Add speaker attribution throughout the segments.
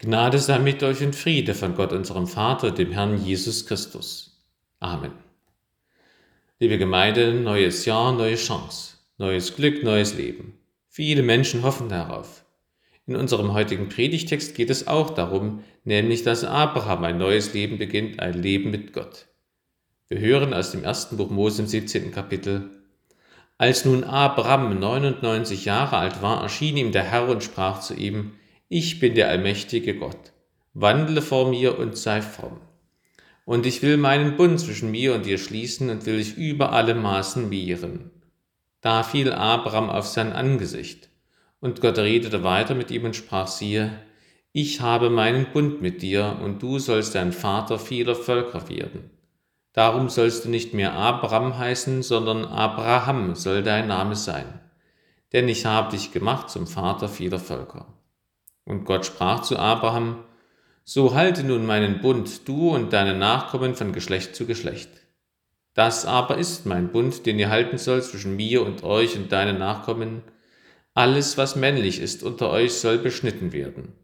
Speaker 1: Gnade sei mit euch und Friede von Gott, unserem Vater, dem Herrn Jesus Christus. Amen. Liebe Gemeinde, neues Jahr, neue Chance, neues Glück, neues Leben. Viele Menschen hoffen darauf. In unserem heutigen Predigtext geht es auch darum, nämlich dass Abraham ein neues Leben beginnt, ein Leben mit Gott. Wir hören aus dem ersten Buch Mose im 17. Kapitel. Als nun Abraham 99 Jahre alt war, erschien ihm der Herr und sprach zu ihm, ich bin der allmächtige Gott, wandle vor mir und sei fromm. Und ich will meinen Bund zwischen mir und dir schließen und will dich über alle Maßen mehren. Da fiel Abraham auf sein Angesicht. Und Gott redete weiter mit ihm und sprach, siehe, ich habe meinen Bund mit dir, und du sollst ein Vater vieler Völker werden. Darum sollst du nicht mehr Abraham heißen, sondern Abraham soll dein Name sein. Denn ich habe dich gemacht zum Vater vieler Völker. Und Gott sprach zu Abraham, So halte nun meinen Bund, du und deine Nachkommen von Geschlecht zu Geschlecht. Das aber ist mein Bund, den ihr halten sollt zwischen mir und euch und deinen Nachkommen. Alles, was männlich ist unter euch, soll beschnitten werden.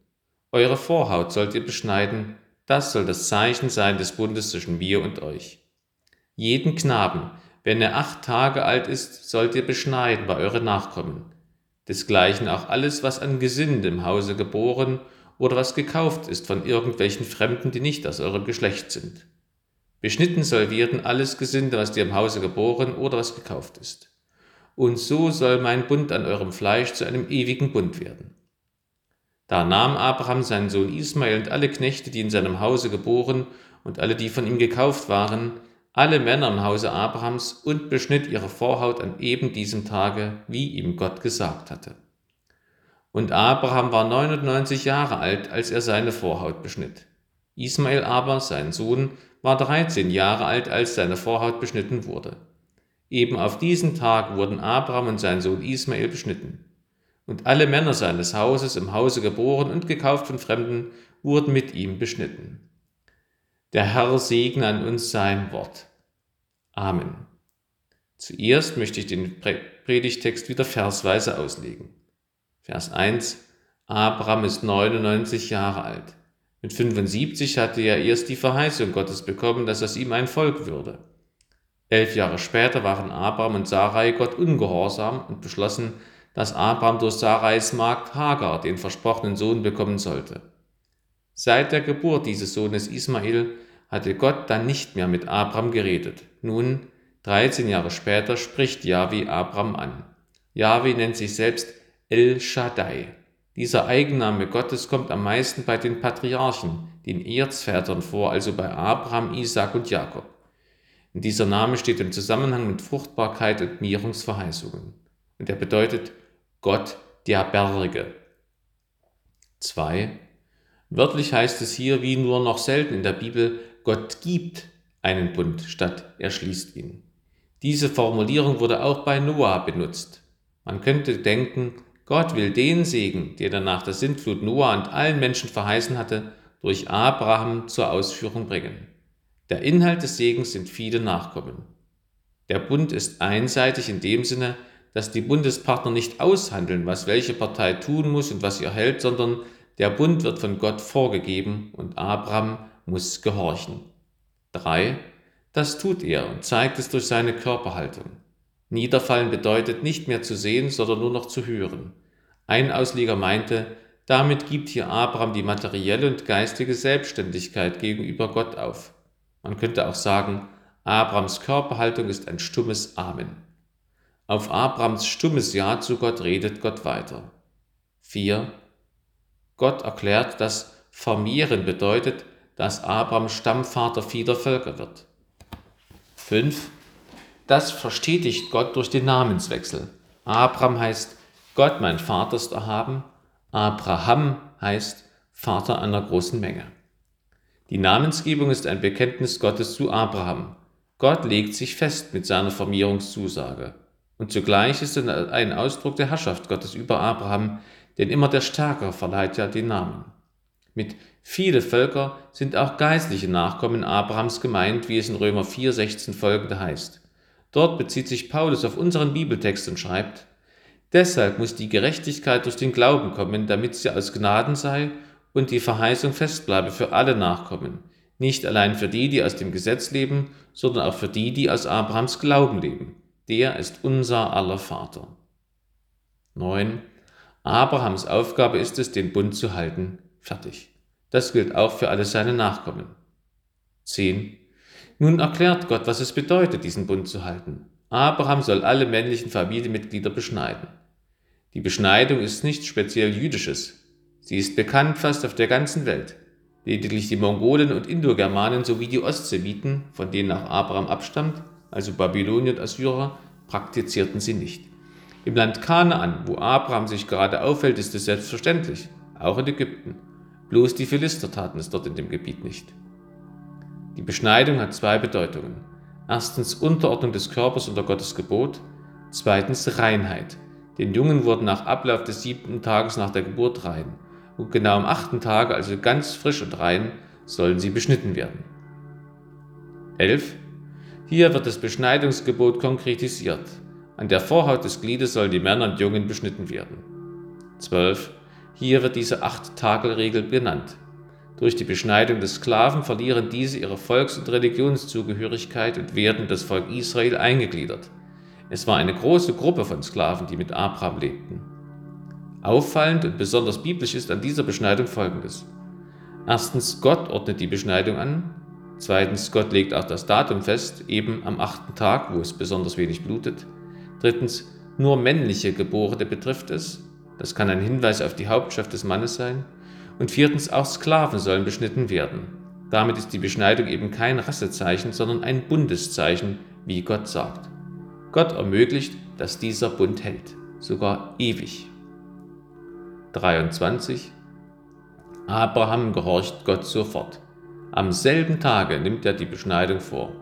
Speaker 1: Eure Vorhaut sollt ihr beschneiden, das soll das Zeichen sein des Bundes zwischen mir und euch. Jeden Knaben, wenn er acht Tage alt ist, sollt ihr beschneiden bei euren Nachkommen desgleichen auch alles, was an Gesinde im Hause geboren oder was gekauft ist von irgendwelchen Fremden, die nicht aus eurem Geschlecht sind. Beschnitten soll werden alles Gesinde, was dir im Hause geboren oder was gekauft ist. Und so soll mein Bund an eurem Fleisch zu einem ewigen Bund werden. Da nahm Abraham seinen Sohn Ismael und alle Knechte, die in seinem Hause geboren und alle, die von ihm gekauft waren, alle Männer im Hause Abrahams und beschnitt ihre Vorhaut an eben diesem Tage, wie ihm Gott gesagt hatte. Und Abraham war 99 Jahre alt, als er seine Vorhaut beschnitt. Ismael aber, sein Sohn, war 13 Jahre alt, als seine Vorhaut beschnitten wurde. Eben auf diesen Tag wurden Abraham und sein Sohn Ismael beschnitten. Und alle Männer seines Hauses im Hause geboren und gekauft von Fremden wurden mit ihm beschnitten. Der Herr segne an uns sein Wort. Amen. Zuerst möchte ich den Predigtext wieder versweise auslegen. Vers 1. Abraham ist 99 Jahre alt. Mit 75 hatte er erst die Verheißung Gottes bekommen, dass aus ihm ein Volk würde. Elf Jahre später waren Abraham und Sarai Gott ungehorsam und beschlossen, dass Abraham durch Sarais Magd Hagar den versprochenen Sohn bekommen sollte. Seit der Geburt dieses Sohnes Ismael hatte Gott dann nicht mehr mit Abraham geredet. Nun, 13 Jahre später, spricht Yahweh Abraham an. Yahweh nennt sich selbst El Shaddai. Dieser Eigenname Gottes kommt am meisten bei den Patriarchen, den Erzvätern vor, also bei Abraham, Isaac und Jakob. Und dieser Name steht im Zusammenhang mit Fruchtbarkeit und Mehrungsverheißungen. Und er bedeutet Gott der Berge. 2. Wörtlich heißt es hier, wie nur noch selten in der Bibel, Gott gibt einen Bund statt er schließt ihn. Diese Formulierung wurde auch bei Noah benutzt. Man könnte denken, Gott will den Segen, den er nach der Sintflut Noah und allen Menschen verheißen hatte, durch Abraham zur Ausführung bringen. Der Inhalt des Segens sind viele Nachkommen. Der Bund ist einseitig in dem Sinne, dass die Bundespartner nicht aushandeln, was welche Partei tun muss und was ihr hält, sondern der Bund wird von Gott vorgegeben und Abraham muss gehorchen. 3. Das tut er und zeigt es durch seine Körperhaltung. Niederfallen bedeutet nicht mehr zu sehen, sondern nur noch zu hören. Ein Ausleger meinte, damit gibt hier Abraham die materielle und geistige Selbstständigkeit gegenüber Gott auf. Man könnte auch sagen, Abrahams Körperhaltung ist ein stummes Amen. Auf Abrahams stummes Ja zu Gott redet Gott weiter. 4. Gott erklärt, dass vermehren bedeutet, dass Abraham Stammvater vieler Völker wird. 5. Das verstetigt Gott durch den Namenswechsel. Abraham heißt Gott, mein Vater ist erhaben. Abraham heißt Vater einer großen Menge. Die Namensgebung ist ein Bekenntnis Gottes zu Abraham. Gott legt sich fest mit seiner Vermehrungszusage. Und zugleich ist es ein Ausdruck der Herrschaft Gottes über Abraham, denn immer der Stärkere verleiht ja den Namen. Mit viele Völker sind auch geistliche Nachkommen Abrahams gemeint, wie es in Römer 4, 16 folgende heißt. Dort bezieht sich Paulus auf unseren Bibeltext und schreibt, Deshalb muss die Gerechtigkeit durch den Glauben kommen, damit sie aus Gnaden sei und die Verheißung festbleibe für alle Nachkommen, nicht allein für die, die aus dem Gesetz leben, sondern auch für die, die aus Abrahams Glauben leben. Der ist unser aller Vater. 9. Abrahams Aufgabe ist es, den Bund zu halten. Fertig. Das gilt auch für alle seine Nachkommen. 10. Nun erklärt Gott, was es bedeutet, diesen Bund zu halten. Abraham soll alle männlichen Familienmitglieder beschneiden. Die Beschneidung ist nichts speziell Jüdisches. Sie ist bekannt fast auf der ganzen Welt. Lediglich die Mongolen und Indogermanen sowie die Ostsemiten, von denen auch Abraham abstammt, also Babylonier und Assyrer, praktizierten sie nicht. Im Land Kanaan, wo Abraham sich gerade aufhält, ist es selbstverständlich, auch in Ägypten. Bloß die Philister taten es dort in dem Gebiet nicht. Die Beschneidung hat zwei Bedeutungen. Erstens Unterordnung des Körpers unter Gottes Gebot, zweitens Reinheit. Den Jungen wurden nach Ablauf des siebten Tages nach der Geburt rein. Und genau am achten Tage, also ganz frisch und rein, sollen sie beschnitten werden. 11. Hier wird das Beschneidungsgebot konkretisiert. An der Vorhaut des Gliedes sollen die Männer und Jungen beschnitten werden. 12. Hier wird diese Acht-Tagel-Regel benannt. Durch die Beschneidung des Sklaven verlieren diese ihre Volks- und Religionszugehörigkeit und werden das Volk Israel eingegliedert. Es war eine große Gruppe von Sklaven, die mit Abraham lebten. Auffallend und besonders biblisch ist an dieser Beschneidung folgendes. Erstens, Gott ordnet die Beschneidung an. Zweitens, Gott legt auch das Datum fest, eben am achten Tag, wo es besonders wenig blutet. Drittens, nur männliche Geborene betrifft es. Das kann ein Hinweis auf die Hauptschaft des Mannes sein. Und viertens, auch Sklaven sollen beschnitten werden. Damit ist die Beschneidung eben kein Rassezeichen, sondern ein Bundeszeichen, wie Gott sagt. Gott ermöglicht, dass dieser Bund hält, sogar ewig. 23. Abraham gehorcht Gott sofort. Am selben Tage nimmt er die Beschneidung vor.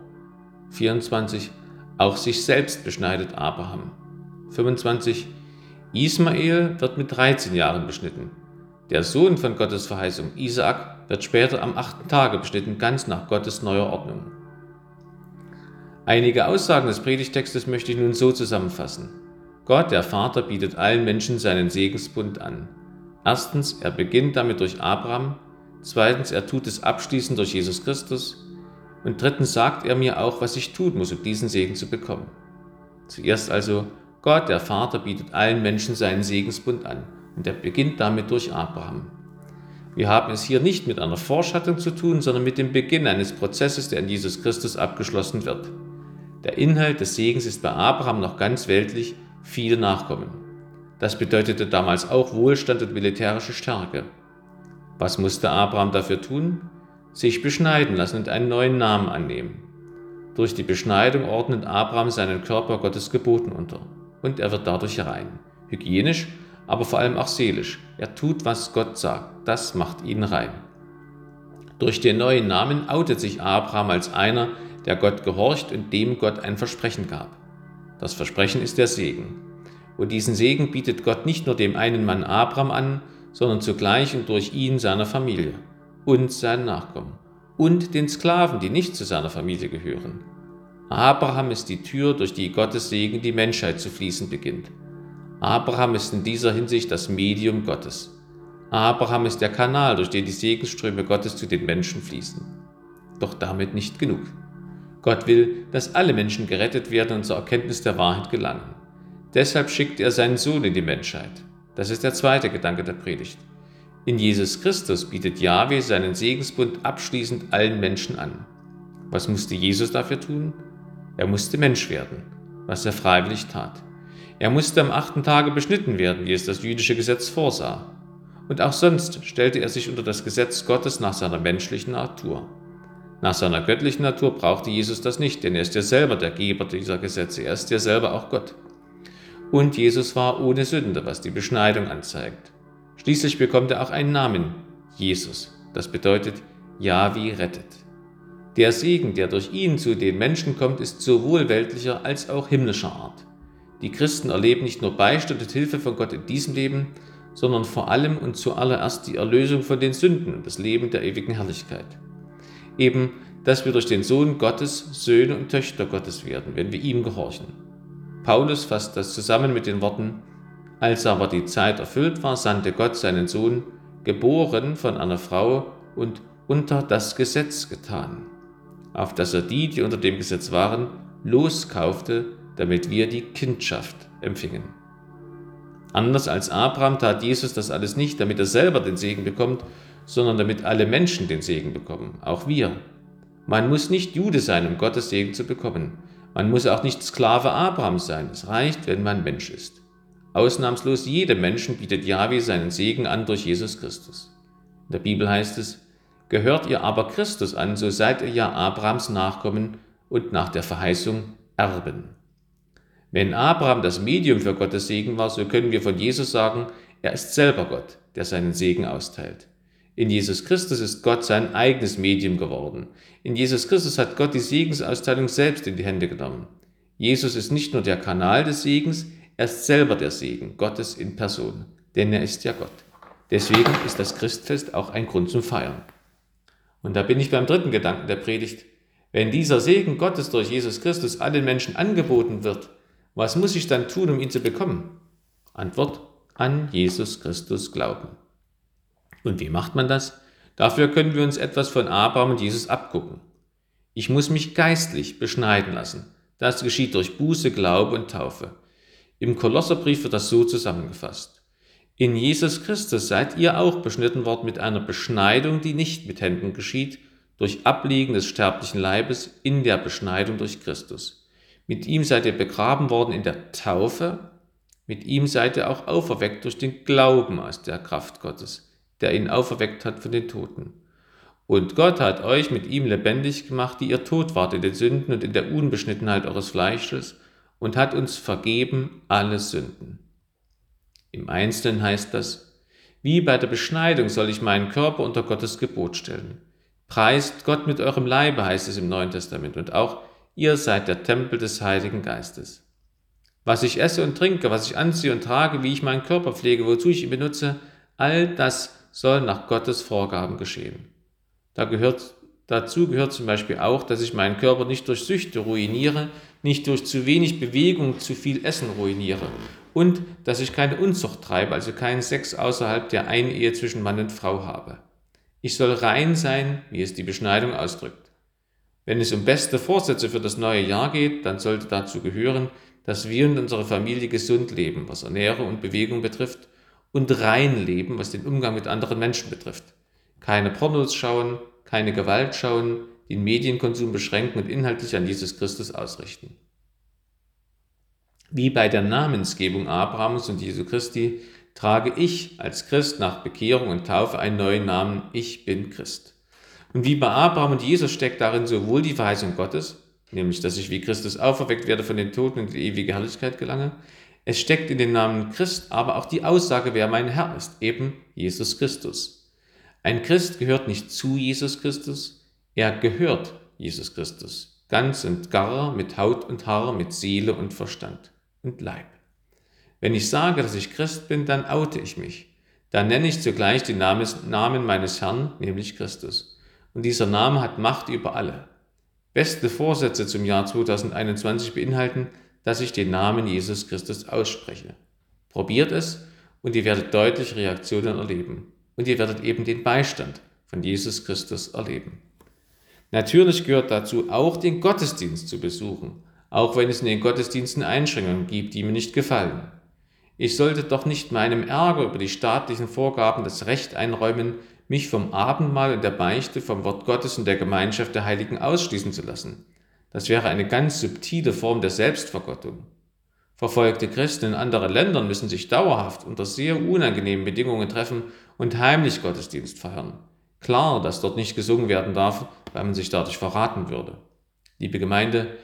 Speaker 1: 24. Auch sich selbst beschneidet Abraham. 25. Ismael wird mit 13 Jahren beschnitten. Der Sohn von Gottes Verheißung, Isaak, wird später am achten Tage beschnitten, ganz nach Gottes neuer Ordnung. Einige Aussagen des Predigtextes möchte ich nun so zusammenfassen. Gott, der Vater, bietet allen Menschen seinen Segensbund an. Erstens, er beginnt damit durch Abraham. Zweitens, er tut es abschließend durch Jesus Christus. Und drittens sagt er mir auch, was ich tun muss, um diesen Segen zu bekommen. Zuerst also, Gott, der Vater, bietet allen Menschen seinen Segensbund an. Und er beginnt damit durch Abraham. Wir haben es hier nicht mit einer Vorschattung zu tun, sondern mit dem Beginn eines Prozesses, der in Jesus Christus abgeschlossen wird. Der Inhalt des Segens ist bei Abraham noch ganz weltlich, viele Nachkommen. Das bedeutete damals auch Wohlstand und militärische Stärke. Was musste Abraham dafür tun? Sich beschneiden lassen und einen neuen Namen annehmen. Durch die Beschneidung ordnet Abraham seinen Körper Gottes Geboten unter und er wird dadurch rein. Hygienisch, aber vor allem auch seelisch. Er tut, was Gott sagt. Das macht ihn rein. Durch den neuen Namen outet sich Abraham als einer, der Gott gehorcht und dem Gott ein Versprechen gab. Das Versprechen ist der Segen. Und diesen Segen bietet Gott nicht nur dem einen Mann Abraham an, sondern zugleich und durch ihn seiner Familie und seinen Nachkommen und den Sklaven, die nicht zu seiner Familie gehören. Abraham ist die Tür, durch die Gottes Segen die Menschheit zu fließen beginnt. Abraham ist in dieser Hinsicht das Medium Gottes. Abraham ist der Kanal, durch den die Segensströme Gottes zu den Menschen fließen. Doch damit nicht genug. Gott will, dass alle Menschen gerettet werden und zur Erkenntnis der Wahrheit gelangen. Deshalb schickt er seinen Sohn in die Menschheit. Das ist der zweite Gedanke der Predigt. In Jesus Christus bietet Yahweh seinen Segensbund abschließend allen Menschen an. Was musste Jesus dafür tun? Er musste Mensch werden, was er freiwillig tat. Er musste am achten Tage beschnitten werden, wie es das jüdische Gesetz vorsah. Und auch sonst stellte er sich unter das Gesetz Gottes nach seiner menschlichen Natur. Nach seiner göttlichen Natur brauchte Jesus das nicht, denn er ist ja selber der Geber dieser Gesetze, er ist ja selber auch Gott und Jesus war ohne Sünde, was die Beschneidung anzeigt. Schließlich bekommt er auch einen Namen, Jesus. Das bedeutet Javi rettet. Der Segen, der durch ihn zu den Menschen kommt, ist sowohl weltlicher als auch himmlischer Art. Die Christen erleben nicht nur Beistand und Hilfe von Gott in diesem Leben, sondern vor allem und zuallererst die Erlösung von den Sünden und das Leben der ewigen Herrlichkeit. Eben, dass wir durch den Sohn Gottes Söhne und Töchter Gottes werden, wenn wir ihm gehorchen. Paulus fasst das zusammen mit den Worten, als aber die Zeit erfüllt war, sandte Gott seinen Sohn, geboren von einer Frau und unter das Gesetz getan, auf dass er die, die unter dem Gesetz waren, loskaufte, damit wir die Kindschaft empfingen. Anders als Abraham tat Jesus das alles nicht, damit er selber den Segen bekommt, sondern damit alle Menschen den Segen bekommen, auch wir. Man muss nicht Jude sein, um Gottes Segen zu bekommen. Man muss auch nicht Sklave Abrahams sein. Es reicht, wenn man Mensch ist. Ausnahmslos jedem Menschen bietet Yahweh seinen Segen an durch Jesus Christus. In der Bibel heißt es, Gehört ihr aber Christus an, so seid ihr ja Abrahams Nachkommen und nach der Verheißung Erben. Wenn Abraham das Medium für Gottes Segen war, so können wir von Jesus sagen, er ist selber Gott, der seinen Segen austeilt. In Jesus Christus ist Gott sein eigenes Medium geworden. In Jesus Christus hat Gott die Segensausteilung selbst in die Hände genommen. Jesus ist nicht nur der Kanal des Segens, er ist selber der Segen, Gottes in Person, denn er ist ja Gott. Deswegen ist das Christfest auch ein Grund zum Feiern. Und da bin ich beim dritten Gedanken der Predigt. Wenn dieser Segen Gottes durch Jesus Christus allen Menschen angeboten wird, was muss ich dann tun, um ihn zu bekommen? Antwort, an Jesus Christus glauben. Und wie macht man das? Dafür können wir uns etwas von Abraham und Jesus abgucken. Ich muss mich geistlich beschneiden lassen. Das geschieht durch Buße, Glaube und Taufe. Im Kolosserbrief wird das so zusammengefasst. In Jesus Christus seid ihr auch beschnitten worden mit einer Beschneidung, die nicht mit Händen geschieht, durch Ablegen des sterblichen Leibes in der Beschneidung durch Christus. Mit ihm seid ihr begraben worden in der Taufe, mit ihm seid ihr auch auferweckt durch den Glauben aus der Kraft Gottes der ihn auferweckt hat von den Toten. Und Gott hat euch mit ihm lebendig gemacht, die ihr tot wart in den Sünden und in der Unbeschnittenheit eures Fleisches, und hat uns vergeben alle Sünden. Im Einzelnen heißt das, wie bei der Beschneidung soll ich meinen Körper unter Gottes Gebot stellen. Preist Gott mit eurem Leibe, heißt es im Neuen Testament, und auch ihr seid der Tempel des Heiligen Geistes. Was ich esse und trinke, was ich anziehe und trage, wie ich meinen Körper pflege, wozu ich ihn benutze, all das soll nach Gottes Vorgaben geschehen. Da gehört, dazu gehört zum Beispiel auch, dass ich meinen Körper nicht durch Süchte ruiniere, nicht durch zu wenig Bewegung, zu viel Essen ruiniere und dass ich keine Unzucht treibe, also keinen Sex außerhalb der Einehe zwischen Mann und Frau habe. Ich soll rein sein, wie es die Beschneidung ausdrückt. Wenn es um beste Vorsätze für das neue Jahr geht, dann sollte dazu gehören, dass wir und unsere Familie gesund leben, was Ernährung und Bewegung betrifft, und rein leben, was den Umgang mit anderen Menschen betrifft. Keine Pornos schauen, keine Gewalt schauen, den Medienkonsum beschränken und inhaltlich an Jesus Christus ausrichten. Wie bei der Namensgebung Abrahams und Jesu Christi trage ich als Christ nach Bekehrung und Taufe einen neuen Namen, ich bin Christ. Und wie bei Abraham und Jesus steckt darin sowohl die Verheißung Gottes, nämlich dass ich wie Christus auferweckt werde von den Toten und in die ewige Herrlichkeit gelange, es steckt in dem Namen Christ aber auch die Aussage, wer mein Herr ist, eben Jesus Christus. Ein Christ gehört nicht zu Jesus Christus, er gehört Jesus Christus, ganz und gar, mit Haut und Haar, mit Seele und Verstand und Leib. Wenn ich sage, dass ich Christ bin, dann oute ich mich. Dann nenne ich zugleich den Namen meines Herrn, nämlich Christus. Und dieser Name hat Macht über alle. Beste Vorsätze zum Jahr 2021 beinhalten, dass ich den Namen Jesus Christus ausspreche. Probiert es und ihr werdet deutliche Reaktionen erleben. Und ihr werdet eben den Beistand von Jesus Christus erleben. Natürlich gehört dazu auch den Gottesdienst zu besuchen, auch wenn es in den Gottesdiensten Einschränkungen gibt, die mir nicht gefallen. Ich sollte doch nicht meinem Ärger über die staatlichen Vorgaben das Recht einräumen, mich vom Abendmahl und der Beichte, vom Wort Gottes und der Gemeinschaft der Heiligen ausschließen zu lassen. Das wäre eine ganz subtile Form der Selbstvergottung. Verfolgte Christen in anderen Ländern müssen sich dauerhaft unter sehr unangenehmen Bedingungen treffen und heimlich Gottesdienst feiern. Klar, dass dort nicht gesungen werden darf, weil man sich dadurch verraten würde. Liebe Gemeinde,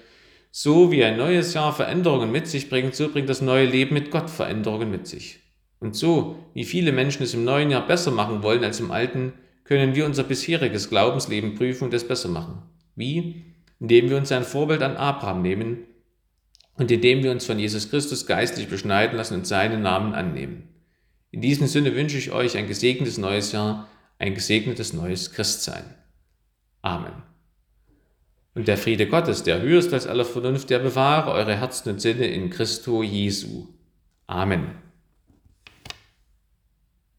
Speaker 1: so wie ein neues Jahr Veränderungen mit sich bringt, so bringt das neue Leben mit Gott Veränderungen mit sich. Und so, wie viele Menschen es im neuen Jahr besser machen wollen als im alten, können wir unser bisheriges Glaubensleben prüfen und es besser machen. Wie? indem wir uns ein Vorbild an Abraham nehmen und indem wir uns von Jesus Christus geistlich beschneiden lassen und seinen Namen annehmen. In diesem Sinne wünsche ich euch ein gesegnetes neues Jahr, ein gesegnetes neues Christsein. Amen. Und der Friede Gottes, der höchst als aller Vernunft, der bewahre eure Herzen und Sinne in Christo Jesu. Amen.